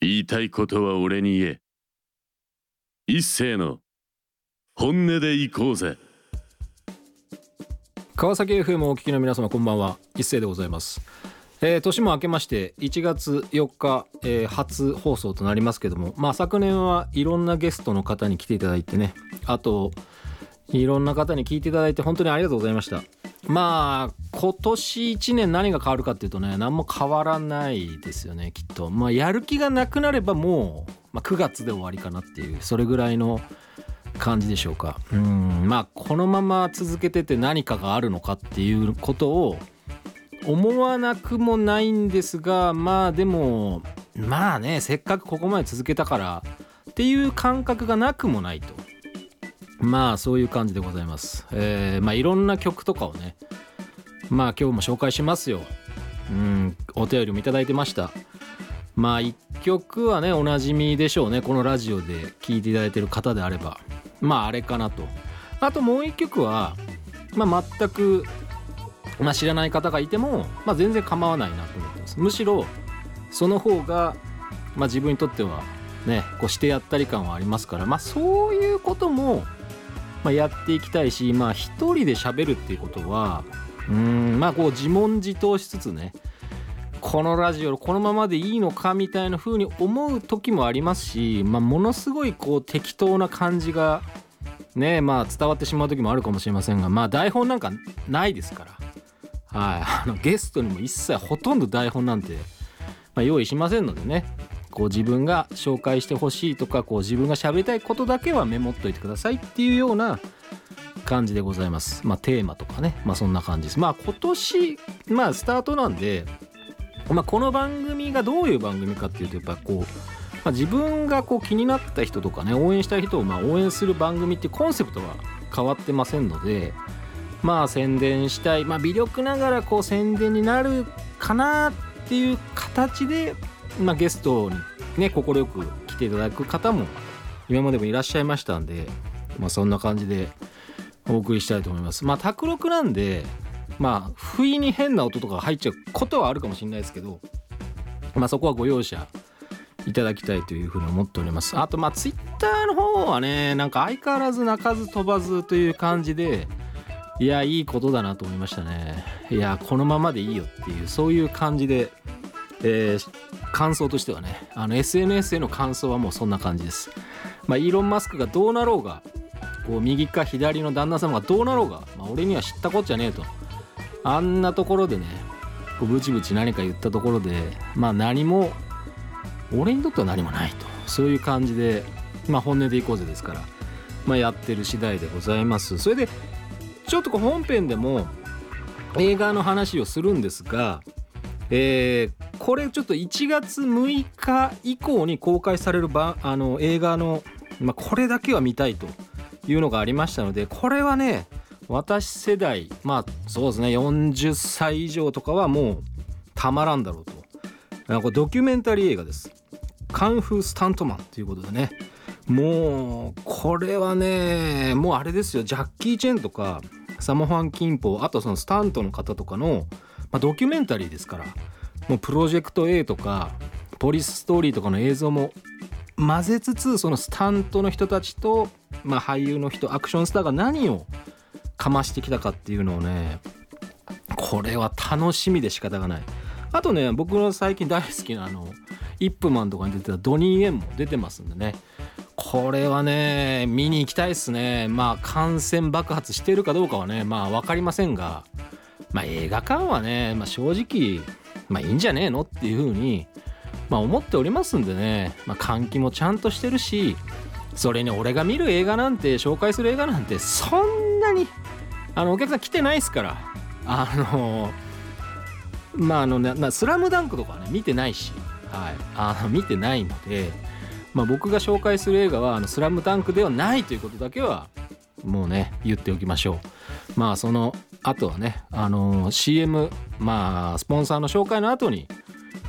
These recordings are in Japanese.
言いたいことは俺に言え。一斉の本音で行こうぜ。川崎 FM をお聞きの皆様こんばんは。一斉でございます、えー年も明けまして1月4日、えー初放送となりますけどもまあ昨年はいろんなゲストの方に来ていただいてね。あといろんな方に聞いていただいて本当にありがとうございました。まあ今年1年何が変わるかっていうとね何も変わらないですよねきっと。まあやる気がなくなればもう、まあ、9月で終わりかなっていうそれぐらいの感じでしょうか。うん。まあこのまま続けてて何かがあるのかっていうことを思わなくもないんですがまあでもまあねせっかくここまで続けたからっていう感覚がなくもないと。まあそういう感じでございます。えー、まあいろんな曲とかをねまあ今日も紹介しますよ。うんお便りもいただいてました。まあ一曲はねおなじみでしょうね。このラジオで聴いていただいてる方であれば。まああれかなと。あともう一曲はまあ全く、まあ、知らない方がいても、まあ、全然構わないなと思ってます。むしろその方が、まあ、自分にとってはねこうしてやったり感はありますから。まあそういうことも、まあ、やっていきたいしまあ一人で喋るっていうことはうんまあこう自問自答しつつねこのラジオこのままでいいのかみたいな風に思う時もありますし、まあ、ものすごいこう適当な感じがねまあ伝わってしまう時もあるかもしれませんがまあ台本なんかないですから、はい、あのゲストにも一切ほとんど台本なんて、まあ、用意しませんのでね。こう自分が紹介してほしいとかこう自分が喋りたいことだけはメモっといてくださいっていうような感じでございます。まあテーマとかねまあそんな感じです。まあ今年まあスタートなんでまあ、この番組がどういう番組かっていうとやっぱこう、まあ、自分がこう気になった人とかね応援したい人をまあ応援する番組ってコンセプトは変わってませんのでまあ宣伝したい、まあ、微力ながらこう宣伝になるかなっていう形で、まあ、ゲストにね快く来ていただく方も今までもいらっしゃいましたんで、まあ、そんな感じでお送りしたいと思います。まあ卓録なんでまあ不意に変な音とか入っちゃうことはあるかもしれないですけど、まあ、そこはご容赦いただきたいというふうに思っておりますあとまあツイッターの方はねなんか相変わらず鳴かず飛ばずという感じでいやいいことだなと思いましたねいやこのままでいいよっていうそういう感じで、えー感想としてはねあの SNS への感想はもうそんな感じです。まあイーロン・マスクがどうなろうがこう右か左の旦那様がどうなろうが、まあ、俺には知ったこっちゃねえと。あんなところでねこうブチブチ何か言ったところでまあ何も俺にとっては何もないと。そういう感じでまあ本音でいこうぜですから。まあやってる次第でございます。それでちょっとこう本編でも映画の話をするんですがえーこれちょっと1月6日以降に公開されるばあの映画の、まあ、これだけは見たいというのがありましたのでこれはね私世代まあそうですね40歳以上とかはもうたまらんだろうと。あこれドキュメンタリー映画です。カンフースタントマンということでね。もうこれはねもうあれですよ。ジャッキー・チェンとかサモファン・キンポあとそのスタントの方とかの、まあ、ドキュメンタリーですから。もうプロジェクト A とかポリスストーリーとかの映像も混ぜつつそのスタントの人たちと、まあ、俳優の人アクションスターが何をかましてきたかっていうのをねこれは楽しみで仕方がない。あとね僕の最近大好きなあのイップマンとかに出てたドニー・エンも出てますんでね。これはね見に行きたいっすね。まあ感染爆発してるかどうかはねまあ分かりませんがまあ映画館はね、まあ、正直まあいいんじゃねえのっていうふうにまあ思っておりますんでね、まあ、換気もちゃんとしてるしそれに俺が見る映画なんて紹介する映画なんてそんなにあのお客さん来てないですから。あのまああのななスラムダンクとかはね見てないし、はい、あの見てないので、まあ、僕が紹介する映画はあのスラムダンクではないということだけはもうね言っておきましょう。まあその後はねあの CM まあスポンサーの紹介の後に、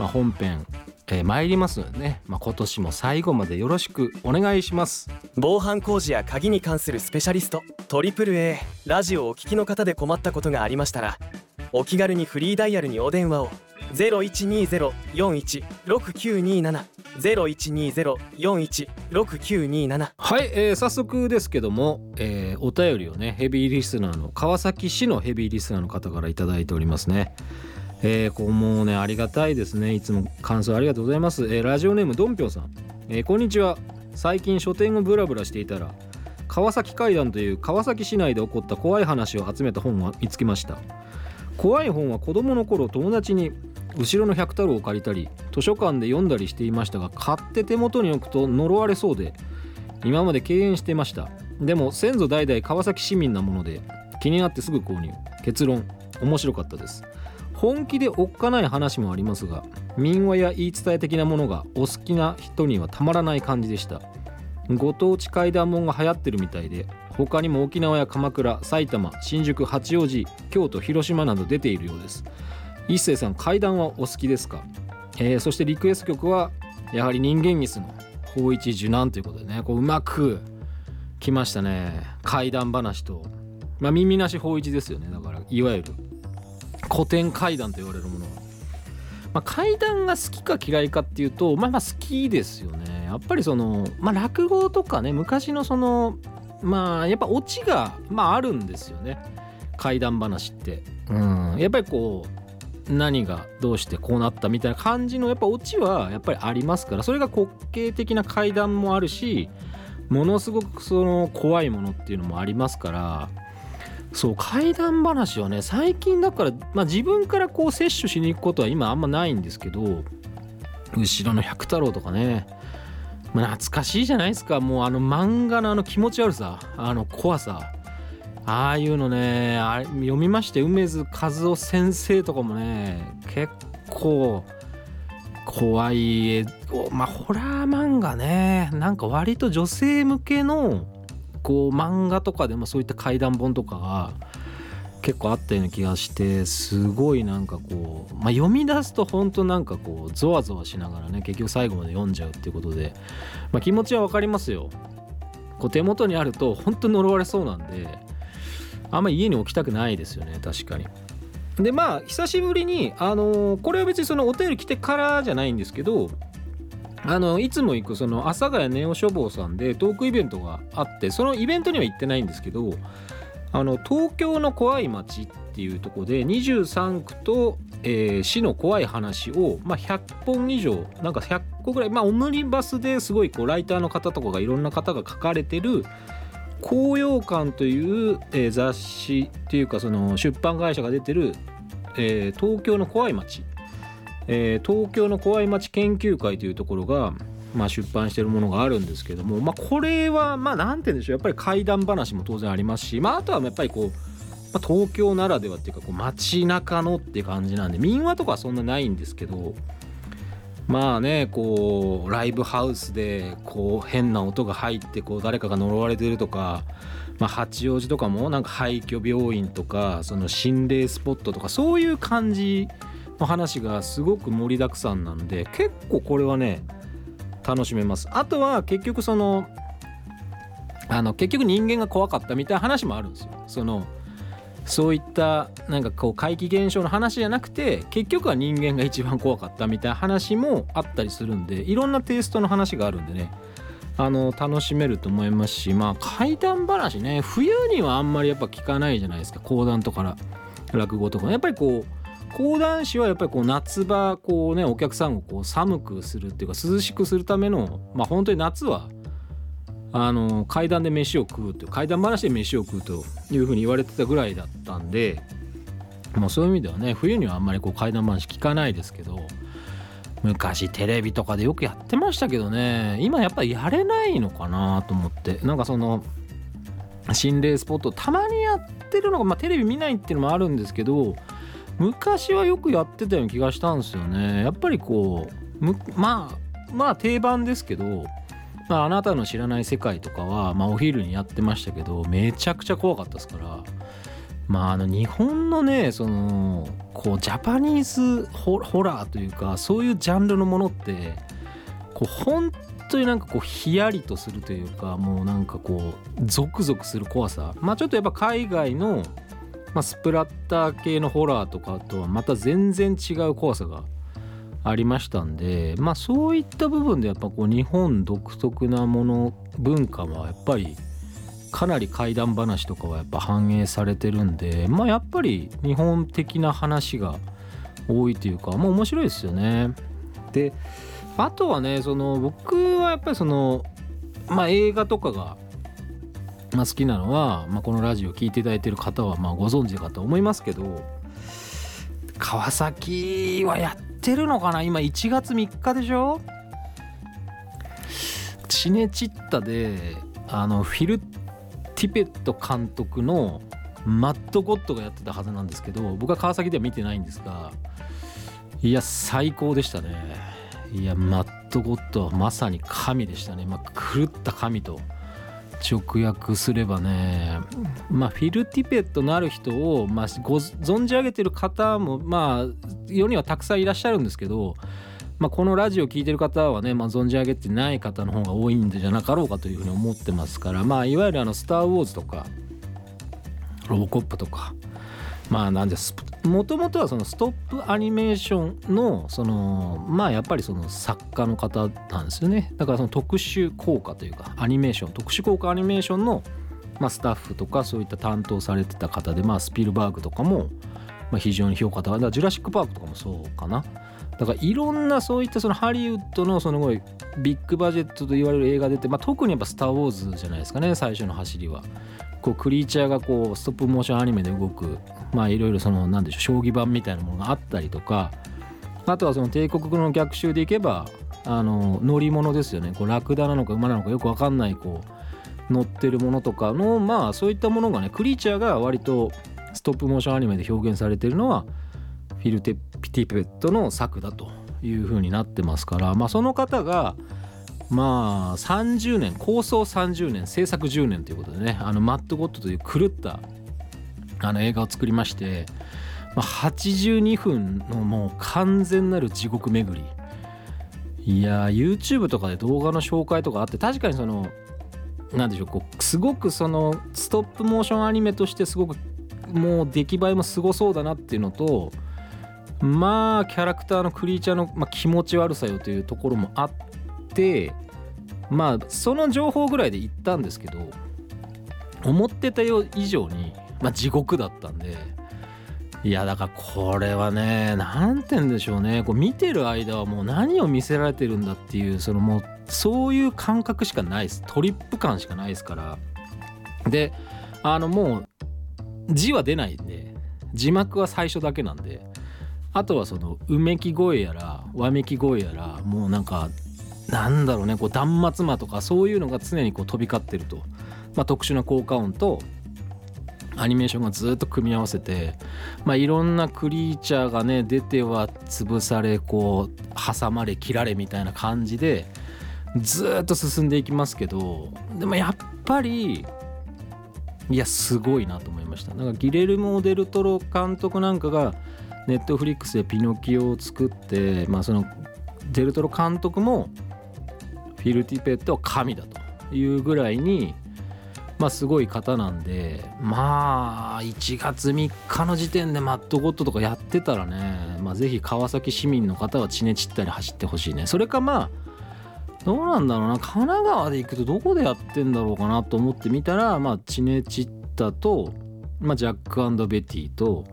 まあ、本編えー参りますのでね、まあ、今年も最後までよろしくお願いします。防犯工事や鍵に関するスペシャリスト AAA ラジオをお聞きの方で困ったことがありましたらお気軽にフリーダイヤルにお電話を0120-416927 0120-416927はい、えー早速ですけども、えーお便りをねヘビーリスナーの川崎市のヘビーリスナーの方から頂いただいておりますね。えーこうもうねありがたいですね。いつも感想ありがとうございます、えーラジオネームどんぴょんさん、えーこんにちは。最近書店をブラブラしていたら川崎怪談という川崎市内で起こった怖い話を集めた本を見つけました。怖い本は子供の頃友達に後ろの百太郎を借りたり図書館で読んだりしていましたが買って手元に置くと呪われそうで今まで敬遠してました。でも先祖代々川崎市民なもので気になってすぐ購入。結論面白かったです。本気でおっかない話もありますが民話や言い伝え的なものがお好きな人にはたまらない感じでした。ご当地怪談門が流行ってるみたいで他にも沖縄や鎌倉埼玉新宿八王子京都広島など出ているようです。一星さん怪談はお好きですか、えーそしてリクエスト曲はやはり人間椅子の法一受難ということでねこううまく来ましたね。怪談話と。まあ耳なし法一ですよね。だからいわゆる古典怪談と言われるものは、まあ、怪談が好きか嫌いかっていうとまあまあ好きですよね。やっぱりそのまあ落語とかね昔のそのまあやっぱオチがまああるんですよね。怪談話って。うん。やっぱりこう何がどうしてこうなったみたいな感じのやっぱオチはやっぱりありますから。それが滑稽的な怪談もあるしものすごくその怖いものっていうのもありますから。そう怪談話はね最近だから、まあ、自分からこう摂取しに行くことは今あんまないんですけど後ろの百太郎とかね、懐かしいじゃないですか。もうあの漫画のあの気持ち悪さあの怖さ。ああいうのねあれ読みまして梅津和夫先生とかもね結構怖い絵まあホラー漫画ねなんか割と女性向けのこう漫画とかでもそういった怪談本とかが結構あったような気がしてすごいなんかこう、まあ、読み出すと本当なんかこうゾワゾワしながらね結局最後まで読んじゃうっていうことで、まあ、気持ちは分かりますよ。こう手元にあると本当呪われそうなんであんま家に置きたくないですよね確かに。でまあ久しぶりにあのこれは別にそのお便り来てからじゃないんですけどあのいつも行くその阿佐ヶ谷ネオ書房さんでトークイベントがあってそのイベントには行ってないんですけどあの東京の怖い街っていうところで23区と、えー市の怖い話を、まあ、100本以上なんか100個ぐらい、まあ、オムニバスですごいこうライターの方とかがいろんな方が書かれてる「高揚館」という、えー雑誌っていうかその出版会社が出てる、えー東京の怖い街。えー東京の怖い街研究会というところが、まあ、出版してるものがあるんですけども、まあ、これはまあなんて言うんでしょう。やっぱり怪談話も当然ありますし、まあ、あとはやっぱりこう、まあ、東京ならではっていうかこう街中のって感じなんで民話とかはそんなないんですけどまあねこうライブハウスでこう変な音が入ってこう誰かが呪われてるとか、まあ、八王子とかもなんか廃墟病院とかその心霊スポットとかそういう感じの話がすごく盛りだくさんなんで結構これはね楽しめます。あとは結局そのあの結局人間が怖かったみたいな話もあるんですよ。そのそういったなんかこう怪奇現象の話じゃなくて結局は人間が一番怖かったみたいな話もあったりするんでいろんなテイストの話があるんでね。あの楽しめると思いますしまあ怪談話ね。冬にはあんまりやっぱ聞かないじゃないですか。講談とか落語とか。やっぱりこう講談師はやっぱりこう夏場こうねお客さんをこう寒くするっていうか涼しくするためのまあ本当に夏はあの階段で飯を食うという階段話で飯を食うというふうに言われてたぐらいだったんで、まあ、そういう意味ではね冬にはあんまりこう階段話聞かないですけど昔テレビとかでよくやってましたけどね今やっぱりやれないのかなと思ってなんかその心霊スポットたまにやってるのが、まあ、テレビ見ないっていうのもあるんですけど昔はよくやってたような気がしたんですよね。やっぱりこうまあまあ定番ですけどまあ、あなたの知らない世界とかは、まあ、お昼にやってましたけどめちゃくちゃ怖かったですから。まああの日本のねそのこうジャパニーズホラーというかそういうジャンルのものってこう本当になんかこうヒヤリとするというかもうなんかこうゾクゾクする怖さ。まあちょっとやっぱ海外の、まあ、スプラッター系のホラーとかとはまた全然違う怖さがありましたんでまあそういった部分でやっぱこう日本独特なもの文化はやっぱりかなり怪談話とかはやっぱ反映されてるんでまあやっぱり日本的な話が多いというかもう面白いですよね。であとはねその僕はやっぱりそのまあ映画とかが、まあ、好きなのは、まあ、このラジオ聴いていただいてる方はまあご存知かと思いますけど川崎はやってるのかな？今1月3日でしょ？チネチッタであのフィル・ティペット監督のマッドゴッドがやってたはずなんですけど僕は川崎では見てないんですがいや最高でしたね。いやマッドゴッドはまさに神でしたね、まあ、狂った神と直訳すればねまあフィル・ティペットのある人を、まあ、ご存じ上げてる方もまあ世にはたくさんいらっしゃるんですけど、まあ、このラジオを聴いてる方はね、まあ、存じ上げてない方の方が多いんじゃなかろうかというふうに思ってますからまあいわゆるあの「スター・ウォーズ」とか「ロボコップ」とかまあなんですもともとはそのストップアニメーションのそのまあやっぱりその作家の方なんですよね。だからその特殊効果というかアニメーション特殊効果アニメーションのまあスタッフとかそういった担当されてた方でまあスピルバーグとかもまあ非常に評価高い。だからジュラシック・パークとかもそうかな。だからいろんなそういったそのハリウッドのそのごいビッグバジェットと言われる映画出て、まあ、特にやっぱ「スター・ウォーズ」じゃないですかね最初の走りは。こうクリーチャーがこうストップモーションアニメで動くまあいろいろその何でしょう将棋盤みたいなものがあったりとかあとはその帝国の逆襲でいけばあの乗り物ですよね。こうラクダなのか馬なのかよく分かんないこう乗ってるものとかのまあそういったものがねクリーチャーが割とストップモーションアニメで表現されてるのはフィル・テピティペットの作だというふうになってますからまあその方がまあ30年構想30年制作10年ということでねあのマッドゴッドという狂ったあの映画を作りまして、まあ、82分のもう完全なる地獄巡り。いや YouTube とかで動画の紹介とかあって確かにその何でしょうこうすごくそのストップモーションアニメとしてすごくもう出来栄えもすごそうだなっていうのとまあキャラクターのクリーチャーの、まあ、気持ち悪さよというところもあってまあその情報ぐらいで言ったんですけど思ってた以上にまあ、地獄だったんでいやだからこれはね何て言うんでしょうね。こう見てる間はもう何を見せられてるんだっていうそのもうそういう感覚しかないです。トリップ感しかないですから。であのもう字は出ないんで字幕は最初だけなんであとはそのうめき声やらわめき声やらもうなんかなんだろうねこう断末魔とかそういうのが常にこう飛び交ってると、まあ、特殊な効果音とアニメーションがずっと組み合わせて、まあ、いろんなクリーチャーがね出ては潰されこう挟まれ切られみたいな感じでずっと進んでいきますけどでもやっぱりいやすごいなと思いました。なんかギレルモ・デルトロ監督なんかがネットフリックスでピノキオを作ってまあそのデルトロ監督もフィル・ティペットは神だというぐらいにまあ、すごい方なんでまあ1月3日の時点でマットゴッドとかやってたらね、まあ、ぜひ川崎市民の方はチネチッタに走ってほしいね。それかまあどうなんだろうな。神奈川で行くとどこでやってんだろうかなと思ってみたらまあチネチッタと、まあ、ジャックベティと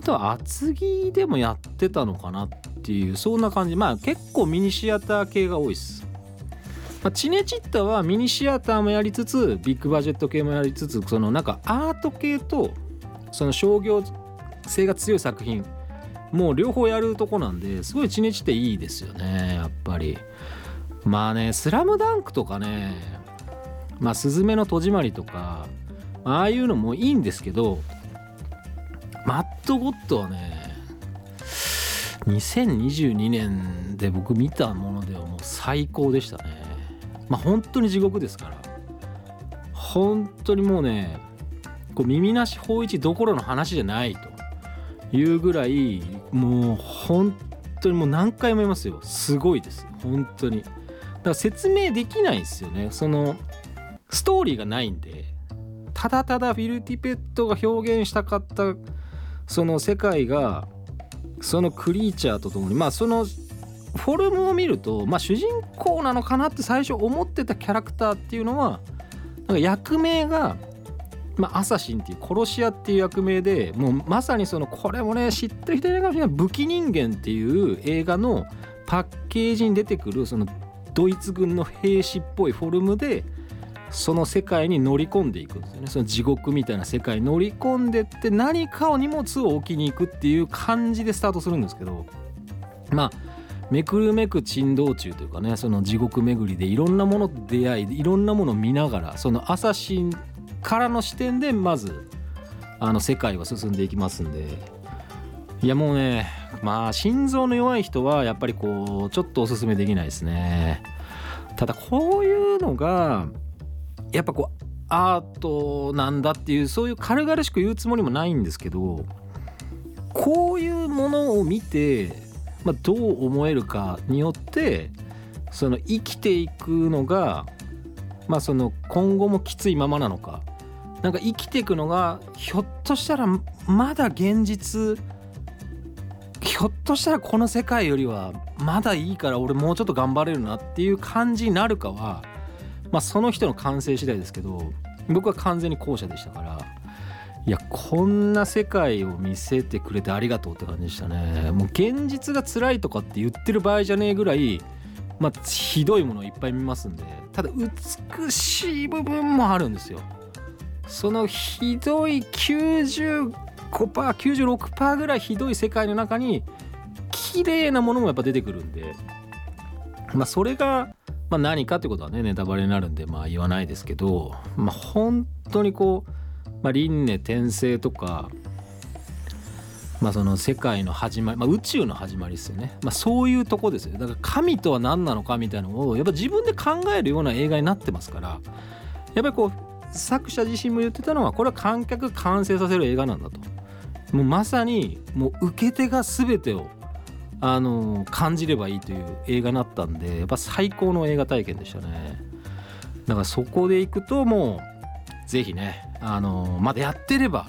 あとは厚木でもやってたのかなっていうそんな感じ。まあ結構ミニシアター系が多いです。まあ、チネチッタはミニシアターもやりつつビッグバジェット系もやりつつそのなんかアート系とその商業性が強い作品もう両方やるとこなんですごいチネチっていいですよねやっぱり。まあね「スラムダンクとかね「まあ、スズメの戸締まり」とかああいうのもいいんですけどマット・ゴッドはね2022年で僕見たものではもう最高でしたね。まあ本当に地獄ですから。本当にもうねこう耳なし法一どころの話じゃないと。いうぐらいもう本当にもう何回も言いますよ。すごいです。本当に。だから説明できないですよね。そのストーリーがないんで。ただただフィル・ティペットが表現したかったその世界がそのクリーチャーとともにまあそのフォルムを見ると、まあ、主人公なのかなって最初思ってたキャラクターっていうのはなんか役名が、まあ、アサシンっていう殺し屋っていう役名でもうまさにそのこれもね知ってる人いないかもしれない武器人間っていう映画のパッケージに出てくるそのドイツ軍の兵士っぽいフォルムでその世界に乗り込んでいくんですよね。その地獄みたいな世界に乗り込んでって何かを荷物を置きに行くっていう感じでスタートするんですけどまあめくるめく珍道中というかねその地獄巡りでいろんなもの出会いいろんなものを見ながらそのアサシンからの視点でまずあの世界は進んでいきますんで。いやもうねまあ心臓の弱い人はやっぱりこうちょっとおすすめできないですね。ただこういうのがやっぱこうアートなんだっていうそういう軽々しく言うつもりもないんですけどこういうものを見て、まあ、どう思えるかによってその生きていくのが、まあ、その今後もきついままなのか。なんか生きていくのがひょっとしたらまだ現実ひょっとしたらこの世界よりはまだいいから俺もうちょっと頑張れるなっていう感じになるかはまあその人の感性次第ですけど僕は完全に後者でしたから。いやこんな世界を見せてくれてありがとうって感じでしたね。もう現実が辛いとかって言ってる場合じゃねえぐらいまあひどいものをいっぱい見ますんで。ただ美しい部分もあるんですよ。そのひどい95%、96%ぐらいひどい世界の中に綺麗なものもやっぱ出てくるんで。まあそれがまあ、何かってことはねネタバレになるんでまあ言わないですけど、まあ、本当にこう、まあ、輪廻転生とか、まあ、その世界の始まり、まあ、宇宙の始まりですよね、まあ、そういうとこですよ。だから神とは何なのかみたいなのをやっぱ自分で考えるような映画になってますからやっぱりこう作者自身も言ってたのはこれは観客完成させる映画なんだと。もうまさにもう受け手が全てをあの感じればいいという映画になったんでやっぱ最高の映画体験でしたね。だからそこで行くともうぜひねあのまだやってれば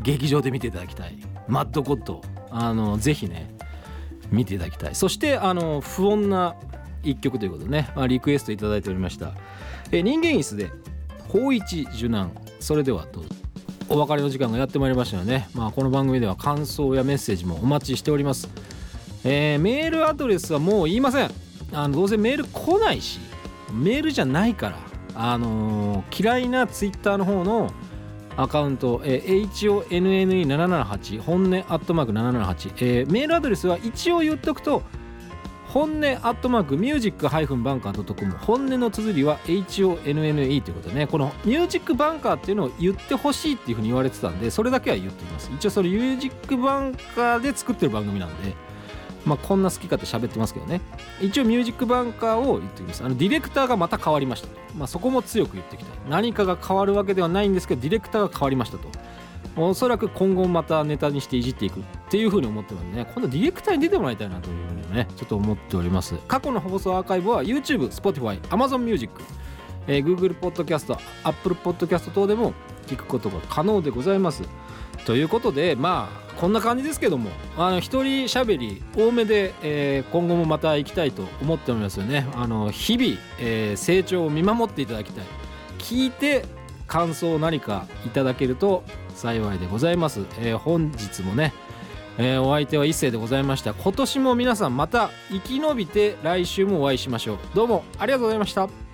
劇場で見ていただきたい。マッドコットあのぜひね見ていただきたい。そしてあの不穏な一曲ということでね、まあ、リクエストいただいておりました。え人間椅子で法一受難。それではどう？ぞお別れの時間がやってまいりましたよね、まあ、この番組では感想やメッセージもお待ちしております。えー、メールアドレスはもう言いません。あのどうせメール来ないしメールじゃないからあのー、嫌いなツイッターの方のアカウント、えー、HONNE778 本音アットマーク778、えー、メールアドレスは一応言っとくと本音アットマークミュージックハイフンバンカー .com 本音の綴りは HONNE ということでねこのミュージックバンカーっていうのを言ってほしいっていうふうに言われてたんでそれだけは言っています。一応それミュージックバンカーで作ってる番組なんでまあ、こんな好きかって喋ってますけどね。一応ミュージックバンカーを言っておきます。あのディレクターがまた変わりました、まあ、そこも強く言ってきた。い何かが変わるわけではないんですけどディレクターが変わりましたと。おそらく今後またネタにしていじっていくっていうふうに思ってるんでね今度ディレクターに出てもらいたいなというふうにねちょっと思っております。過去の放送アーカイブは YouTube、Spotify、Amazon Music、えー、Google Podcast、Apple Podcast 等でも聞くことが可能でございます。ということでまあこんな感じですけどもあの一人しゃべり多めで、えー、今後もまた行きたいと思っておりますよね。あの日々、えー、成長を見守っていただきたい。聞いて感想を何かいただけると幸いでございます、えー、本日もね、えお相手は一世でございました。今年も皆さんまた生き延びて来週もお会いしましょう。どうもありがとうございました。